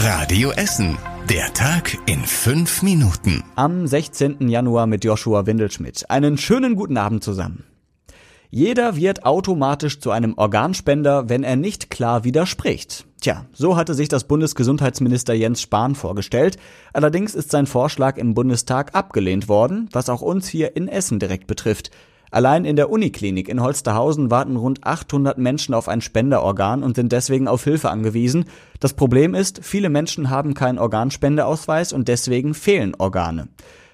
Radio Essen. Der Tag in fünf Minuten. Am 16. Januar mit Joshua Windelschmidt. Einen schönen guten Abend zusammen. Jeder wird automatisch zu einem Organspender, wenn er nicht klar widerspricht. Tja, so hatte sich das Bundesgesundheitsminister Jens Spahn vorgestellt. Allerdings ist sein Vorschlag im Bundestag abgelehnt worden, was auch uns hier in Essen direkt betrifft. Allein in der Uniklinik in Holsterhausen warten rund 800 Menschen auf ein Spenderorgan und sind deswegen auf Hilfe angewiesen. Das Problem ist, viele Menschen haben keinen Organspendeausweis und deswegen fehlen Organe.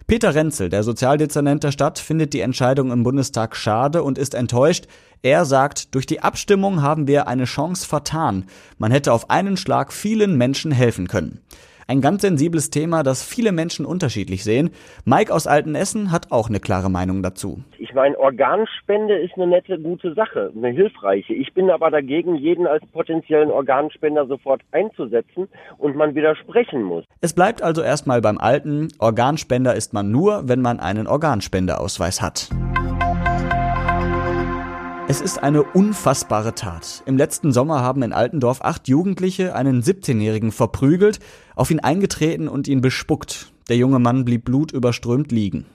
Peter Renzel, der Sozialdezernent der Stadt, findet die Entscheidung im Bundestag schade und ist enttäuscht. Er sagt, durch die Abstimmung haben wir eine Chance vertan. Man hätte auf einen Schlag vielen Menschen helfen können. Ein ganz sensibles Thema, das viele Menschen unterschiedlich sehen. Mike aus Altenessen hat auch eine klare Meinung dazu. Ich meine, Organspende ist eine nette, gute Sache, eine hilfreiche. Ich bin aber dagegen, jeden als potenziellen Organspender sofort einzusetzen und man widersprechen muss. Es bleibt also erstmal beim Alten. Organspender ist man nur, wenn man einen Organspendeausweis hat. Es ist eine unfassbare Tat. Im letzten Sommer haben in Altendorf acht Jugendliche einen 17-Jährigen verprügelt, auf ihn eingetreten und ihn bespuckt. Der junge Mann blieb blutüberströmt liegen.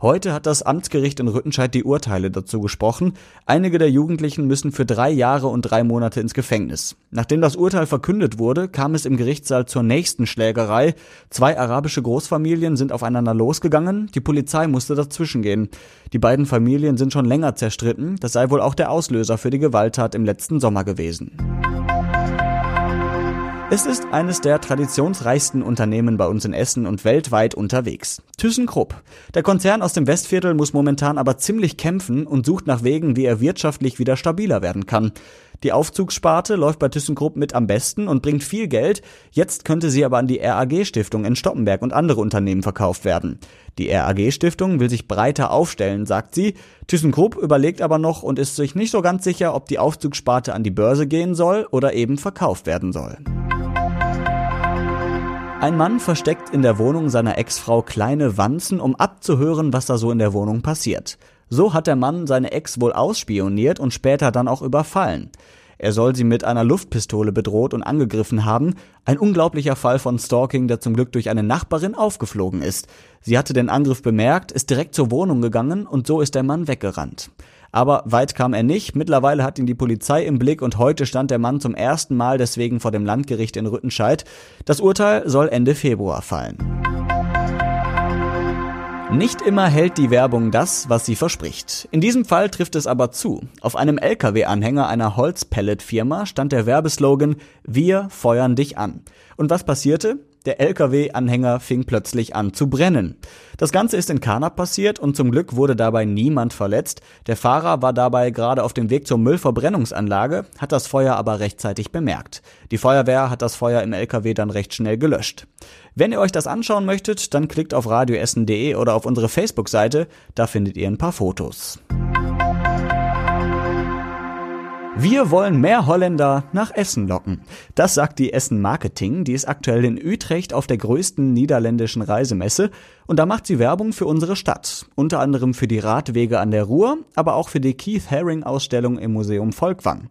Heute hat das Amtsgericht in Rüttenscheid die Urteile dazu gesprochen. Einige der Jugendlichen müssen für drei Jahre und drei Monate ins Gefängnis. Nachdem das Urteil verkündet wurde, kam es im Gerichtssaal zur nächsten Schlägerei. Zwei arabische Großfamilien sind aufeinander losgegangen. Die Polizei musste dazwischengehen. Die beiden Familien sind schon länger zerstritten. Das sei wohl auch der Auslöser für die Gewalttat im letzten Sommer gewesen. Es ist eines der traditionsreichsten Unternehmen bei uns in Essen und weltweit unterwegs. ThyssenKrupp. Der Konzern aus dem Westviertel muss momentan aber ziemlich kämpfen und sucht nach Wegen, wie er wirtschaftlich wieder stabiler werden kann. Die Aufzugssparte läuft bei ThyssenKrupp mit am besten und bringt viel Geld. Jetzt könnte sie aber an die RAG-Stiftung in Stoppenberg und andere Unternehmen verkauft werden. Die RAG-Stiftung will sich breiter aufstellen, sagt sie. ThyssenKrupp überlegt aber noch und ist sich nicht so ganz sicher, ob die Aufzugssparte an die Börse gehen soll oder eben verkauft werden soll. Ein Mann versteckt in der Wohnung seiner Ex-Frau kleine Wanzen, um abzuhören, was da so in der Wohnung passiert. So hat der Mann seine Ex wohl ausspioniert und später dann auch überfallen. Er soll sie mit einer Luftpistole bedroht und angegriffen haben. Ein unglaublicher Fall von Stalking, der zum Glück durch eine Nachbarin aufgeflogen ist. Sie hatte den Angriff bemerkt, ist direkt zur Wohnung gegangen und so ist der Mann weggerannt. Aber weit kam er nicht. Mittlerweile hat ihn die Polizei im Blick und heute stand der Mann zum ersten Mal deswegen vor dem Landgericht in Rüttenscheid. Das Urteil soll Ende Februar fallen. Nicht immer hält die Werbung das, was sie verspricht. In diesem Fall trifft es aber zu. Auf einem LKW-Anhänger einer Holzpellet-Firma stand der Werbeslogan Wir feuern dich an. Und was passierte? Der LKW-Anhänger fing plötzlich an zu brennen. Das Ganze ist in Kana passiert und zum Glück wurde dabei niemand verletzt. Der Fahrer war dabei gerade auf dem Weg zur Müllverbrennungsanlage, hat das Feuer aber rechtzeitig bemerkt. Die Feuerwehr hat das Feuer im LKW dann recht schnell gelöscht. Wenn ihr euch das anschauen möchtet, dann klickt auf radioessen.de oder auf unsere Facebook-Seite, da findet ihr ein paar Fotos. Wir wollen mehr Holländer nach Essen locken. Das sagt die Essen Marketing, die ist aktuell in Utrecht auf der größten niederländischen Reisemesse und da macht sie Werbung für unsere Stadt. Unter anderem für die Radwege an der Ruhr, aber auch für die Keith Haring Ausstellung im Museum Volkwang.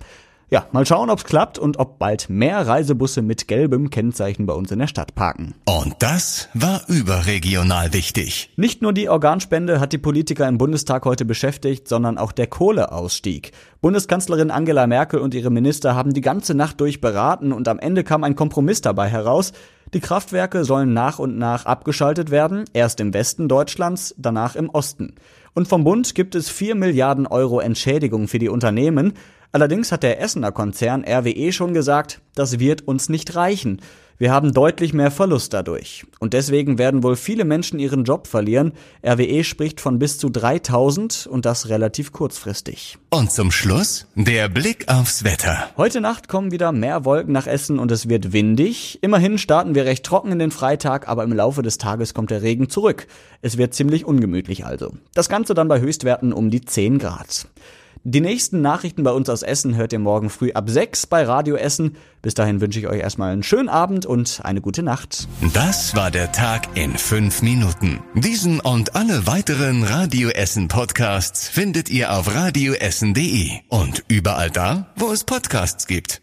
Ja, mal schauen, ob's klappt und ob bald mehr Reisebusse mit gelbem Kennzeichen bei uns in der Stadt parken. Und das war überregional wichtig. Nicht nur die Organspende hat die Politiker im Bundestag heute beschäftigt, sondern auch der Kohleausstieg. Bundeskanzlerin Angela Merkel und ihre Minister haben die ganze Nacht durch beraten und am Ende kam ein Kompromiss dabei heraus. Die Kraftwerke sollen nach und nach abgeschaltet werden, erst im Westen Deutschlands, danach im Osten. Und vom Bund gibt es 4 Milliarden Euro Entschädigung für die Unternehmen. Allerdings hat der Essener Konzern RWE schon gesagt, das wird uns nicht reichen. Wir haben deutlich mehr Verlust dadurch. Und deswegen werden wohl viele Menschen ihren Job verlieren. RWE spricht von bis zu 3000 und das relativ kurzfristig. Und zum Schluss der Blick aufs Wetter. Heute Nacht kommen wieder mehr Wolken nach Essen und es wird windig. Immerhin starten wir recht trocken in den Freitag, aber im Laufe des Tages kommt der Regen zurück. Es wird ziemlich ungemütlich also. Das Ganze dann bei Höchstwerten um die 10 Grad. Die nächsten Nachrichten bei uns aus Essen hört ihr morgen früh ab 6 bei Radio Essen. Bis dahin wünsche ich euch erstmal einen schönen Abend und eine gute Nacht. Das war der Tag in fünf Minuten. Diesen und alle weiteren Radio Essen Podcasts findet ihr auf radioessen.de und überall da, wo es Podcasts gibt.